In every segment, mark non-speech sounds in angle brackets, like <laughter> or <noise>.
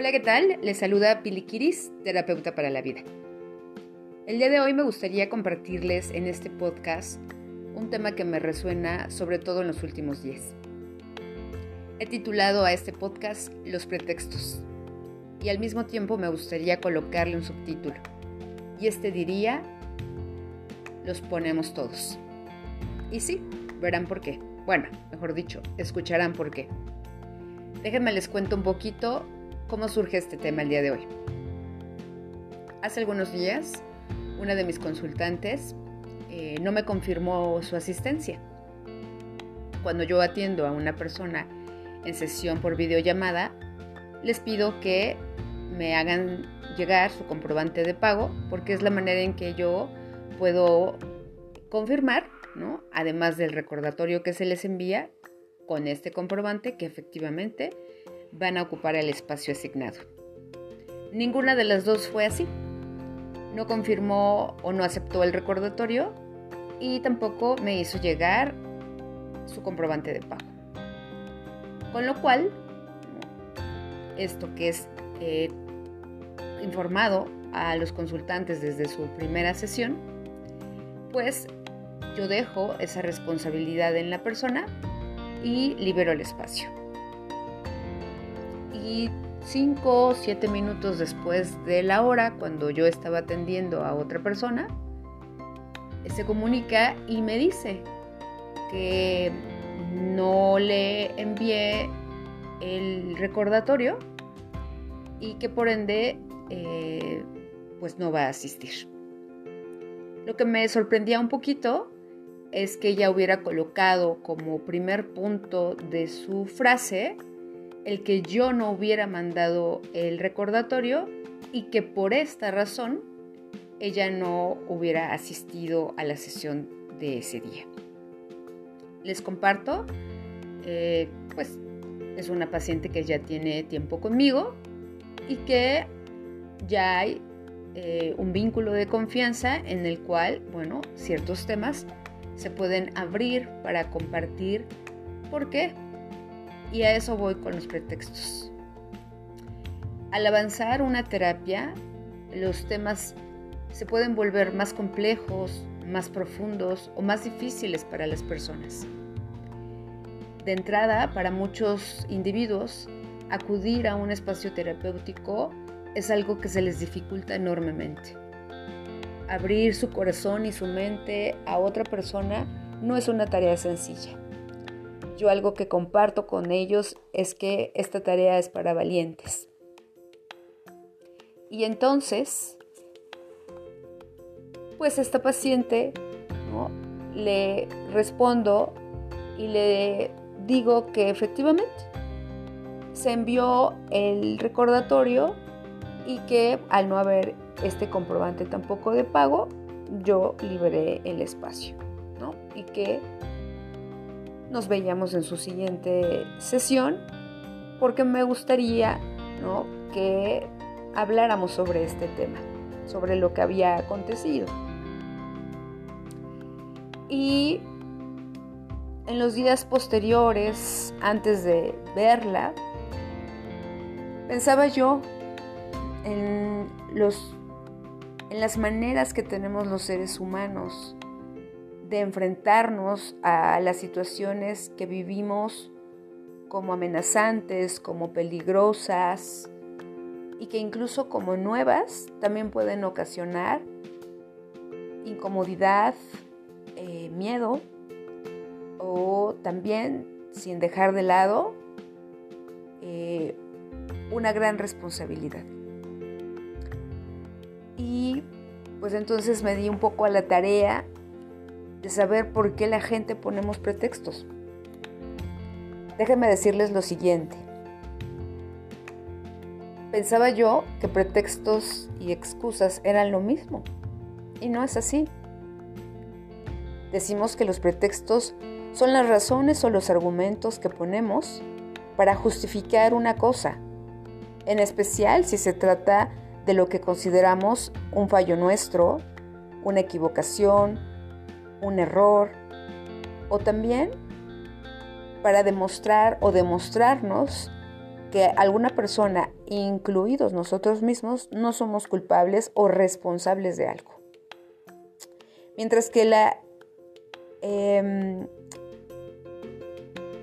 Hola, ¿qué tal? Les saluda Pili Kiris, terapeuta para la vida. El día de hoy me gustaría compartirles en este podcast un tema que me resuena sobre todo en los últimos días. He titulado a este podcast Los pretextos y al mismo tiempo me gustaría colocarle un subtítulo. Y este diría, los ponemos todos. Y sí, verán por qué. Bueno, mejor dicho, escucharán por qué. Déjenme les cuento un poquito cómo surge este tema el día de hoy. Hace algunos días, una de mis consultantes eh, no me confirmó su asistencia. Cuando yo atiendo a una persona en sesión por videollamada, les pido que me hagan llegar su comprobante de pago porque es la manera en que yo puedo confirmar, ¿no? además del recordatorio que se les envía con este comprobante que efectivamente van a ocupar el espacio asignado. Ninguna de las dos fue así. No confirmó o no aceptó el recordatorio y tampoco me hizo llegar su comprobante de pago. Con lo cual, esto que es eh, informado a los consultantes desde su primera sesión, pues yo dejo esa responsabilidad en la persona y libero el espacio. Y cinco o siete minutos después de la hora, cuando yo estaba atendiendo a otra persona, se comunica y me dice que no le envié el recordatorio y que por ende eh, pues no va a asistir. Lo que me sorprendía un poquito es que ella hubiera colocado como primer punto de su frase el que yo no hubiera mandado el recordatorio y que por esta razón ella no hubiera asistido a la sesión de ese día. Les comparto, eh, pues es una paciente que ya tiene tiempo conmigo y que ya hay eh, un vínculo de confianza en el cual, bueno, ciertos temas se pueden abrir para compartir. ¿Por qué? Y a eso voy con los pretextos. Al avanzar una terapia, los temas se pueden volver más complejos, más profundos o más difíciles para las personas. De entrada, para muchos individuos, acudir a un espacio terapéutico es algo que se les dificulta enormemente abrir su corazón y su mente a otra persona no es una tarea sencilla. Yo algo que comparto con ellos es que esta tarea es para valientes. Y entonces, pues esta paciente le respondo y le digo que efectivamente se envió el recordatorio y que al no haber este comprobante tampoco de pago, yo liberé el espacio, ¿no? Y que nos veíamos en su siguiente sesión, porque me gustaría, ¿no? Que habláramos sobre este tema, sobre lo que había acontecido. Y en los días posteriores, antes de verla, pensaba yo en los en las maneras que tenemos los seres humanos de enfrentarnos a las situaciones que vivimos como amenazantes, como peligrosas y que incluso como nuevas también pueden ocasionar incomodidad, eh, miedo o también, sin dejar de lado, eh, una gran responsabilidad. Y pues entonces me di un poco a la tarea de saber por qué la gente ponemos pretextos. Déjenme decirles lo siguiente. Pensaba yo que pretextos y excusas eran lo mismo. Y no es así. Decimos que los pretextos son las razones o los argumentos que ponemos para justificar una cosa, en especial si se trata de lo que consideramos un fallo nuestro, una equivocación, un error, o también para demostrar o demostrarnos que alguna persona, incluidos nosotros mismos, no somos culpables o responsables de algo. Mientras que la em,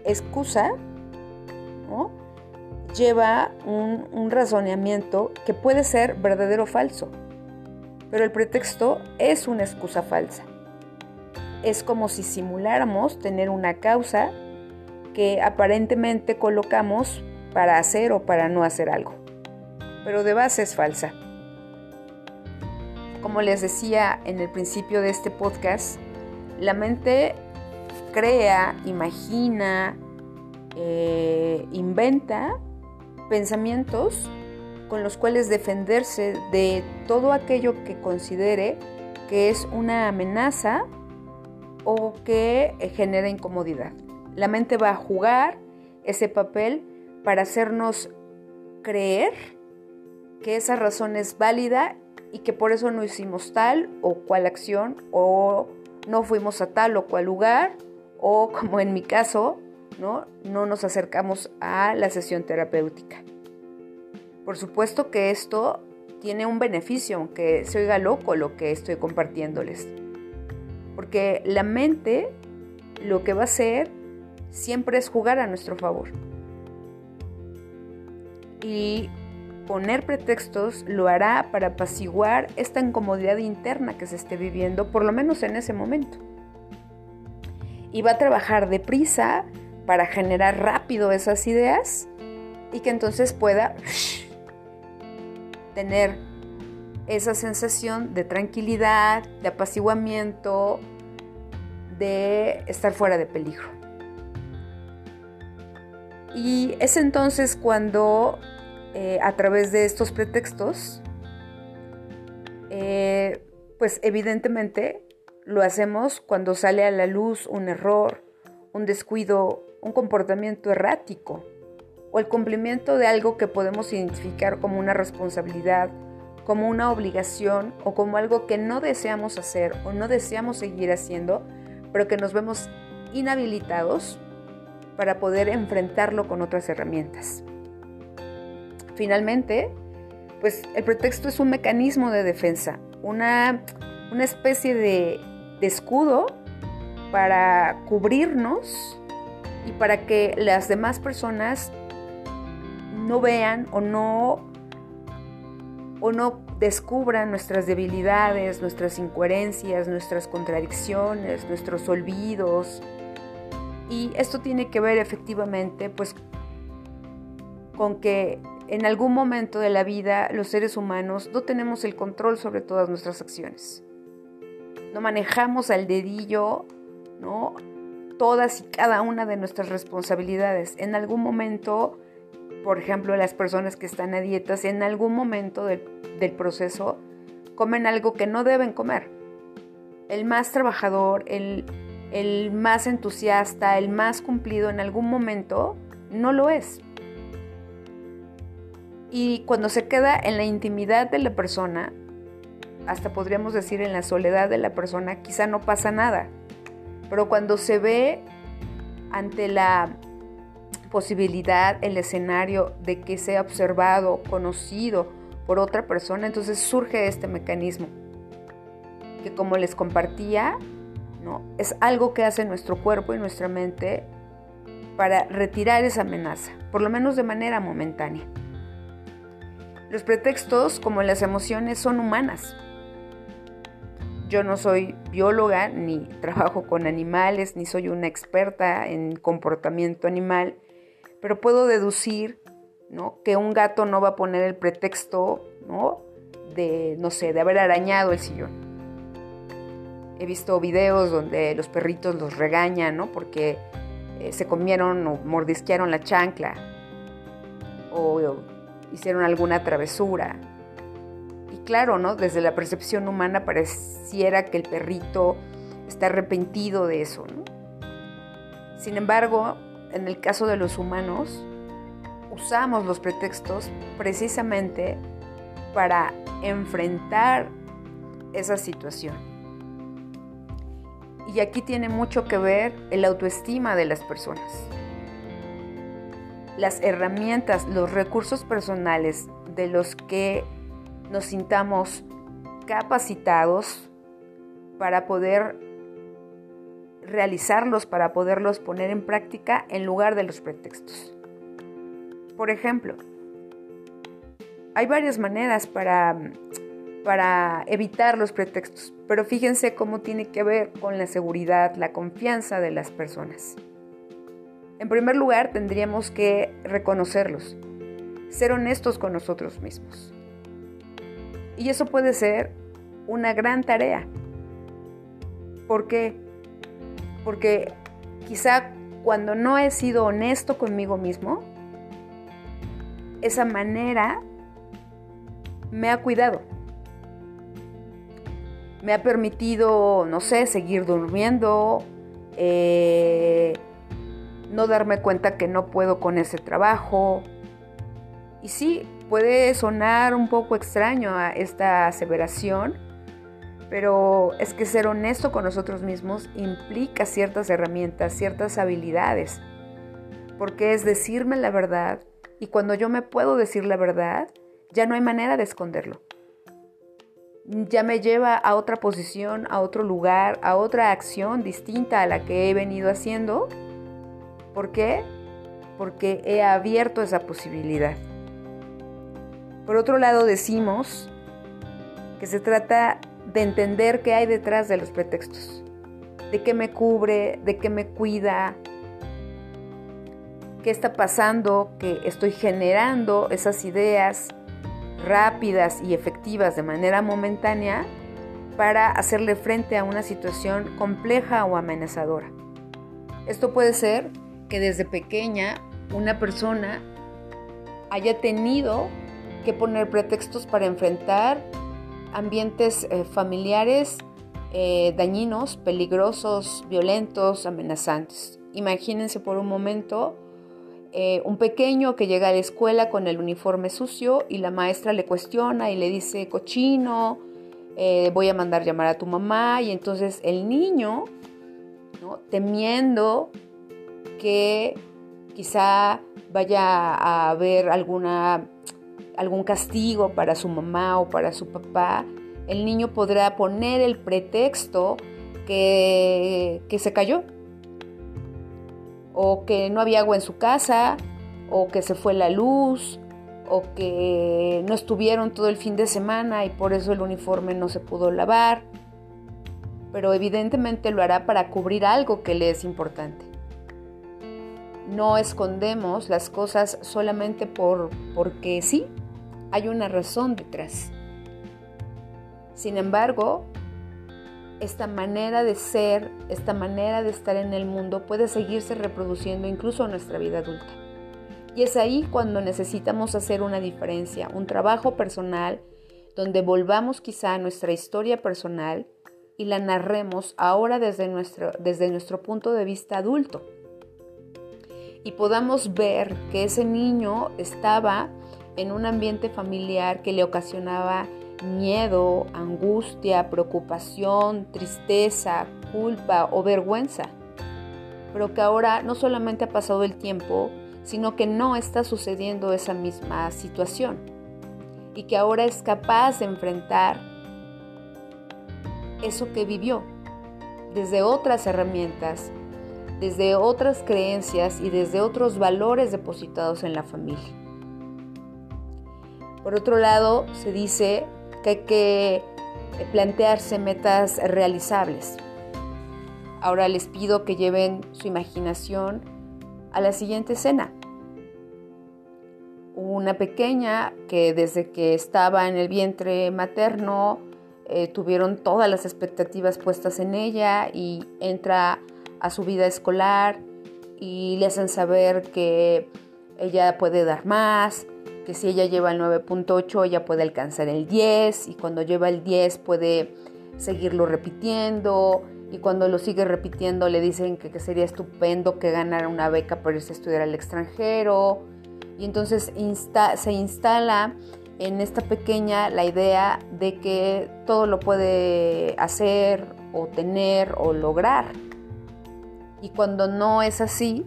excusa lleva un, un razonamiento que puede ser verdadero o falso, pero el pretexto es una excusa falsa. Es como si simuláramos tener una causa que aparentemente colocamos para hacer o para no hacer algo, pero de base es falsa. Como les decía en el principio de este podcast, la mente crea, imagina, eh, inventa pensamientos con los cuales defenderse de todo aquello que considere que es una amenaza o que genera incomodidad. La mente va a jugar ese papel para hacernos creer que esa razón es válida y que por eso no hicimos tal o cual acción o no fuimos a tal o cual lugar o <laughs> como en mi caso, ¿no? no nos acercamos a la sesión terapéutica. Por supuesto que esto tiene un beneficio, aunque se oiga loco lo que estoy compartiéndoles. Porque la mente lo que va a hacer siempre es jugar a nuestro favor. Y poner pretextos lo hará para apaciguar esta incomodidad interna que se esté viviendo, por lo menos en ese momento. Y va a trabajar deprisa para generar rápido esas ideas y que entonces pueda tener esa sensación de tranquilidad, de apaciguamiento, de estar fuera de peligro. Y es entonces cuando eh, a través de estos pretextos, eh, pues evidentemente lo hacemos cuando sale a la luz un error, un descuido, un comportamiento errático o el cumplimiento de algo que podemos identificar como una responsabilidad, como una obligación o como algo que no deseamos hacer o no deseamos seguir haciendo, pero que nos vemos inhabilitados para poder enfrentarlo con otras herramientas. Finalmente, pues el pretexto es un mecanismo de defensa, una, especie de escudo para cubrirnos y para que las demás personas no vean o no o no descubran nuestras debilidades, nuestras incoherencias, nuestras contradicciones, nuestros olvidos. Y esto tiene que ver efectivamente pues con que en algún momento de la vida los seres humanos no tenemos el control sobre todas nuestras acciones. No manejamos al dedillo, ¿no? Todas y cada una de nuestras responsabilidades. En algún momento por ejemplo, las personas que están a dietas en algún momento del, proceso comen algo que no deben comer. El más trabajador, el, el más entusiasta, el más cumplido en algún momento no lo es. Y cuando se queda en la intimidad de la persona, hasta podríamos decir en la soledad de la persona, quizá no pasa nada. Pero cuando se ve ante la posibilidad, el escenario de que sea observado, conocido por otra persona, entonces surge este mecanismo que como les compartía, ¿no? es algo que hace nuestro cuerpo y nuestra mente para retirar esa amenaza, por lo menos de manera momentánea. Los pretextos, como las emociones, son humanas. Yo no soy bióloga, ni trabajo con animales, ni soy una experta en comportamiento animal, pero puedo deducir ¿no? que un gato no va a poner el pretexto ¿no? de, no sé, de haber arañado el sillón. He visto videos donde los perritos los regañan ¿no? porque eh, se comieron o mordisquearon la chancla o, o hicieron alguna travesura. Y claro, ¿no? Desde la percepción humana pareciera que el perrito está arrepentido de eso, ¿no? Sin embargo, en el caso de los humanos, usamos los pretextos precisamente para enfrentar esa situación. Y aquí tiene mucho que ver el autoestima de las personas. las herramientas, los recursos personales de los que nos sintamos capacitados para poder realizarlos, para poderlos poner en práctica en lugar de los pretextos. Por ejemplo, hay varias maneras para, para evitar los pretextos, pero fíjense cómo tiene que ver con la seguridad, la confianza de las personas. En primer lugar, tendríamos que reconocerlos, ser honestos con nosotros mismos. Y eso puede ser una gran tarea. ¿Por qué? Porque quizá cuando no he sido honesto conmigo mismo, esa manera me ha cuidado. Me ha permitido, no sé, seguir durmiendo, eh, no darme cuenta que no puedo con ese trabajo. Y sí, puede sonar un poco extraño a esta aseveración, pero es que ser honesto con nosotros mismos implica ciertas herramientas, ciertas habilidades, porque es decirme la verdad y cuando yo me puedo decir la verdad, ya no hay manera de esconderlo. Ya me lleva a otra posición, a otro lugar, a otra acción distinta a la que he venido haciendo ¿Por qué? Porque he abierto esa posibilidad. Por otro lado, decimos que se trata de entender qué hay detrás de los pretextos, de qué me cubre, de qué me cuida, qué está pasando, que estoy generando esas ideas rápidas y efectivas de manera momentánea para hacerle frente a una situación compleja o amenazadora. Esto puede ser que desde pequeña una persona haya tenido que poner pretextos para enfrentar ambientes eh, familiares eh, dañinos, peligrosos, violentos, amenazantes. Imagínense por un momento eh, un pequeño que llega a la escuela con el uniforme sucio y la maestra le cuestiona y le dice cochino, voy a mandar llamar a tu mamá y entonces el niño, temiendo que quizá vaya a haber alguna, algún castigo para su mamá o para su papá, el niño podrá poner el pretexto que, que se cayó, o que no había agua en su casa, o que se fue la luz, o que no estuvieron todo el fin de semana y por eso el uniforme no se pudo lavar, pero evidentemente lo hará para cubrir algo que le es importante. No escondemos las cosas solamente por, porque sí, hay una razón detrás. Sin embargo, esta manera de ser, esta manera de estar en el mundo puede seguirse reproduciendo incluso en nuestra vida adulta. Y es ahí cuando necesitamos hacer una diferencia, un trabajo personal donde volvamos quizá a nuestra historia personal y la narremos ahora desde nuestro, desde nuestro punto de vista adulto y podamos ver que ese niño estaba en un ambiente familiar que le ocasionaba miedo, angustia, preocupación, tristeza, culpa o vergüenza. Pero que ahora no solamente ha pasado el tiempo, sino que no está sucediendo esa misma situación. Y que ahora es capaz de enfrentar eso que vivió desde otras herramientas, desde otras creencias y desde otros valores depositados en la familia. Por otro lado, se dice que hay que plantearse metas realizables. Ahora les pido que lleven su imaginación a la siguiente escena. Una pequeña que desde que estaba en el vientre materno eh, tuvieron todas las expectativas puestas en ella y entra a su vida escolar y le hacen saber que ella puede dar más, que si ella lleva el 9.8 ella puede alcanzar el 10 y cuando lleva el 10 puede seguirlo repitiendo y cuando lo sigue repitiendo le dicen que, sería estupendo que ganara una beca para irse a estudiar al extranjero y entonces se instala en esta pequeña la idea de que todo lo puede hacer o tener o lograr. Y cuando no es así,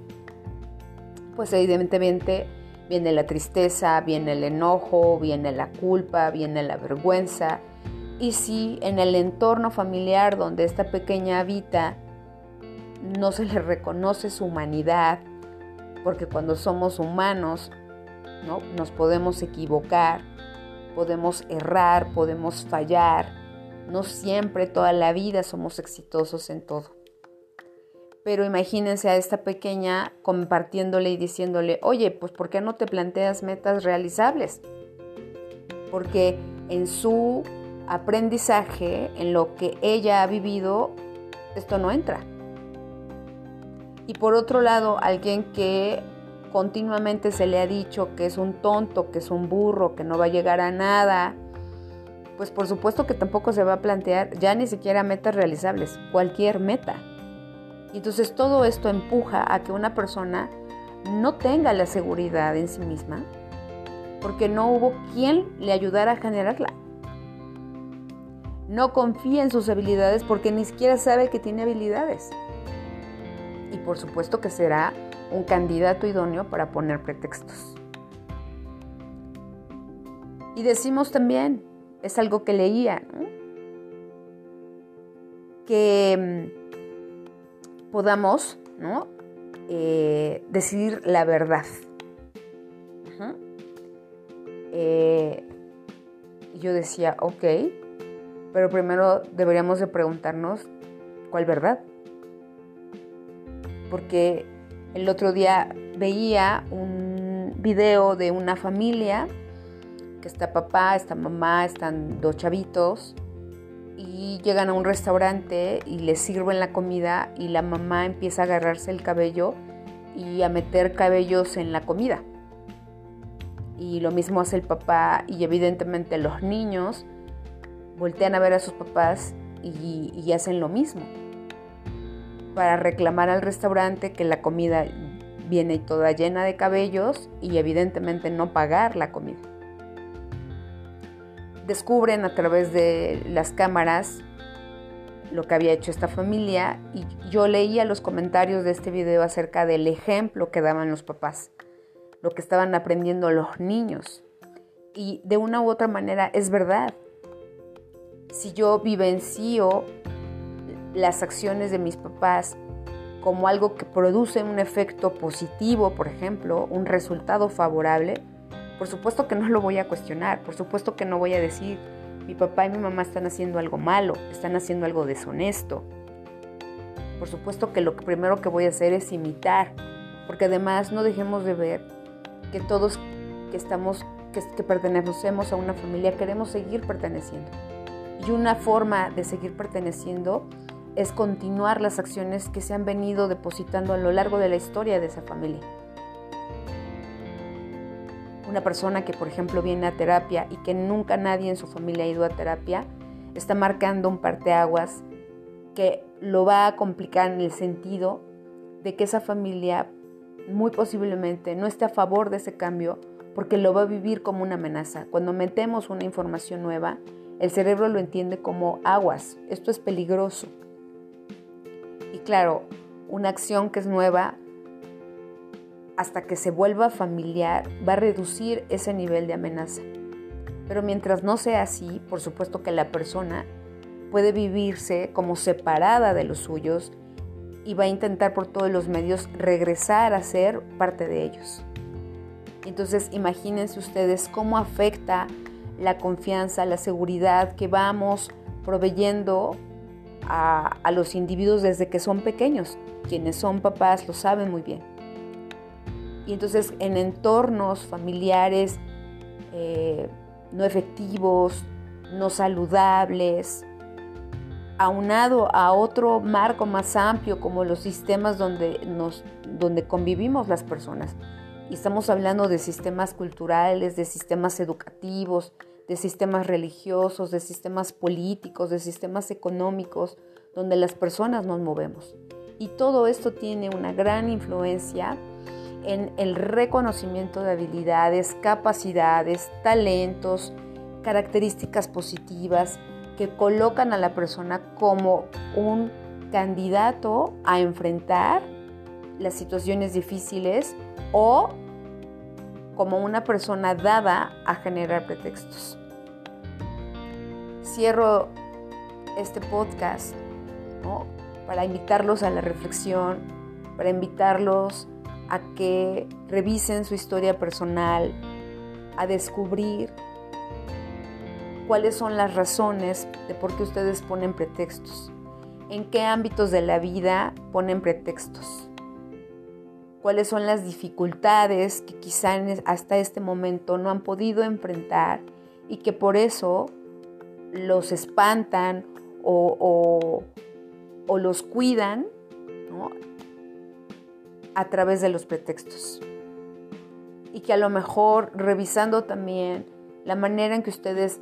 pues evidentemente viene la tristeza, viene el enojo, viene la culpa, viene la vergüenza. Y si en el entorno familiar donde esta pequeña habita no se le reconoce su humanidad, porque cuando somos humanos ¿no? nos podemos equivocar, podemos errar, podemos fallar, no siempre toda la vida somos exitosos en todo. Pero imagínense a esta pequeña compartiéndole y diciéndole, oye, pues ¿por qué no te planteas metas realizables? Porque en su aprendizaje, en lo que ella ha vivido, esto no entra. Y por otro lado, alguien que continuamente se le ha dicho que es un tonto, que es un burro, que no va a llegar a nada, pues por supuesto que tampoco se va a plantear ya ni siquiera metas realizables, cualquier meta. Y entonces todo esto empuja a que una persona no tenga la seguridad en sí misma porque no hubo quien le ayudara a generarla. No confía en sus habilidades porque ni siquiera sabe que tiene habilidades. Y por supuesto que será un candidato idóneo para poner pretextos. Y decimos también, es algo que leía, que mm, podamos ¿no? Eh, decidir la verdad. Eh, yo decía, ok, pero primero deberíamos de preguntarnos cuál verdad. Porque el otro día veía un video de una familia que está papá, está mamá, están dos chavitos y llegan a un restaurante y les sirven la comida y la mamá empieza a agarrarse el cabello y a meter cabellos en la comida. Y lo mismo hace el papá y evidentemente los niños voltean a ver a sus papás y, y hacen lo mismo para reclamar al restaurante que la comida viene toda llena de cabellos y evidentemente no pagar la comida descubren a través de las cámaras lo que había hecho esta familia y yo leía los comentarios de este video acerca del ejemplo que daban los papás, lo que estaban aprendiendo los niños. Y de una u otra manera es verdad. Si yo vivencio las acciones de mis papás como algo que produce un efecto positivo, por ejemplo, un resultado favorable, por supuesto que no lo voy a cuestionar, por supuesto que no voy a decir, mi papá y mi mamá están haciendo algo malo, están haciendo algo deshonesto. Por supuesto que lo primero que voy a hacer es imitar, porque además no dejemos de ver que todos que estamos, que, que pertenecemos a una familia queremos seguir perteneciendo. Y una forma de seguir perteneciendo es continuar las acciones que se han venido depositando a lo largo de la historia de esa familia. Una persona que, por ejemplo, viene a terapia y que nunca nadie en su familia ha ido a terapia, está marcando un parteaguas que lo va a complicar en el sentido de que esa familia muy posiblemente no esté a favor de ese cambio porque lo va a vivir como una amenaza. Cuando metemos una información nueva, el cerebro lo entiende como aguas, esto es peligroso. Y claro, una acción que es nueva hasta que se vuelva familiar, va a reducir ese nivel de amenaza. Pero mientras no sea así, por supuesto que la persona puede vivirse como separada de los suyos y va a intentar por todos los medios regresar a ser parte de ellos. Entonces imagínense ustedes cómo afecta la confianza, la seguridad que vamos proveyendo a, a, los individuos desde que son pequeños. Quienes son papás lo saben muy bien. Y entonces en entornos familiares eh, no efectivos, no saludables, aunado a otro marco más amplio como los sistemas donde, nos, donde convivimos las personas. Y estamos hablando de sistemas culturales, de sistemas educativos, de sistemas religiosos, de sistemas políticos, de sistemas económicos, donde las personas nos movemos. Y todo esto tiene una gran influencia en el reconocimiento de habilidades, capacidades, talentos, características positivas que colocan a la persona como un candidato a enfrentar las situaciones difíciles o como una persona dada a generar pretextos. Cierro este podcast para invitarlos a la reflexión, para invitarlos que revisen su historia personal, a descubrir cuáles son las razones de por qué ustedes ponen pretextos, en qué ámbitos de la vida ponen pretextos, cuáles son las dificultades que quizá hasta este momento no han podido enfrentar y que por eso los espantan o, los cuidan a través de los pretextos. Y que a lo mejor revisando también la manera en que ustedes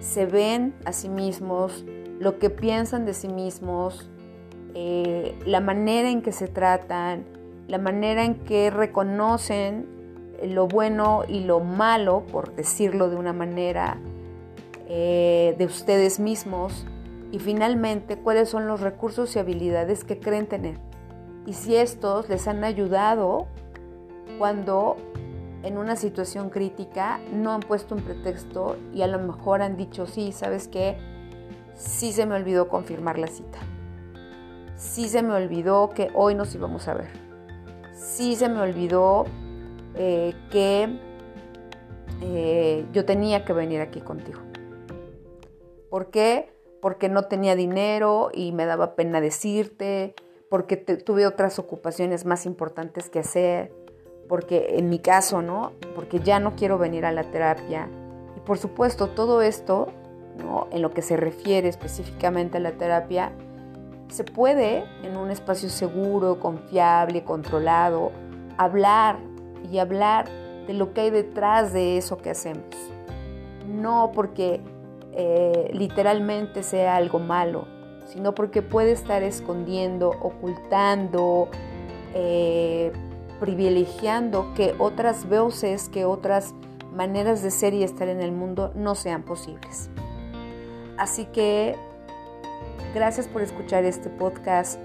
se ven a sí mismos, lo que piensan de sí mismos, eh, la manera en que se tratan, la manera en que reconocen lo bueno y lo malo, por decirlo de una manera, eh, de ustedes mismos y finalmente cuáles son los recursos y habilidades que creen tener y si estos les han ayudado cuando en una situación crítica no han puesto un pretexto y a lo mejor han dicho, sí, ¿sabes qué? Sí se me olvidó confirmar la cita. Sí se me olvidó que hoy nos íbamos a ver. Sí se me olvidó eh, que eh, yo tenía que venir aquí contigo. ¿Por qué? Porque no tenía dinero y me daba pena decirte, porque tuve otras ocupaciones más importantes que hacer, porque en mi caso, ¿no? Porque ya no quiero venir a la terapia. Y por supuesto, todo esto, ¿no? En lo que se refiere específicamente a la terapia, se puede en un espacio seguro, confiable, controlado, hablar y hablar de lo que hay detrás de eso que hacemos. No porque eh, literalmente sea algo malo, sino porque puede estar escondiendo, ocultando, eh, privilegiando que otras voces, que otras maneras de ser y estar en el mundo no sean posibles. Así que gracias por escuchar este podcast,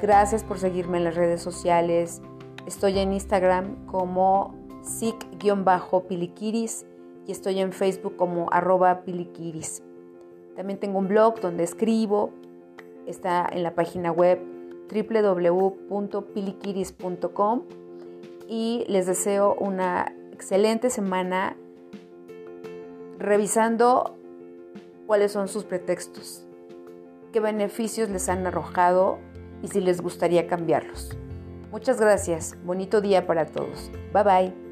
gracias por seguirme en las redes sociales. Estoy en Instagram como sic-piliquiris y estoy en Facebook como arroba piliquiris. También tengo un blog donde escribo, está en la página web www.piliquiris.com y les deseo una excelente semana revisando cuáles son sus pretextos, qué beneficios les han arrojado y si les gustaría cambiarlos. Muchas gracias, bonito día para todos. Bye bye.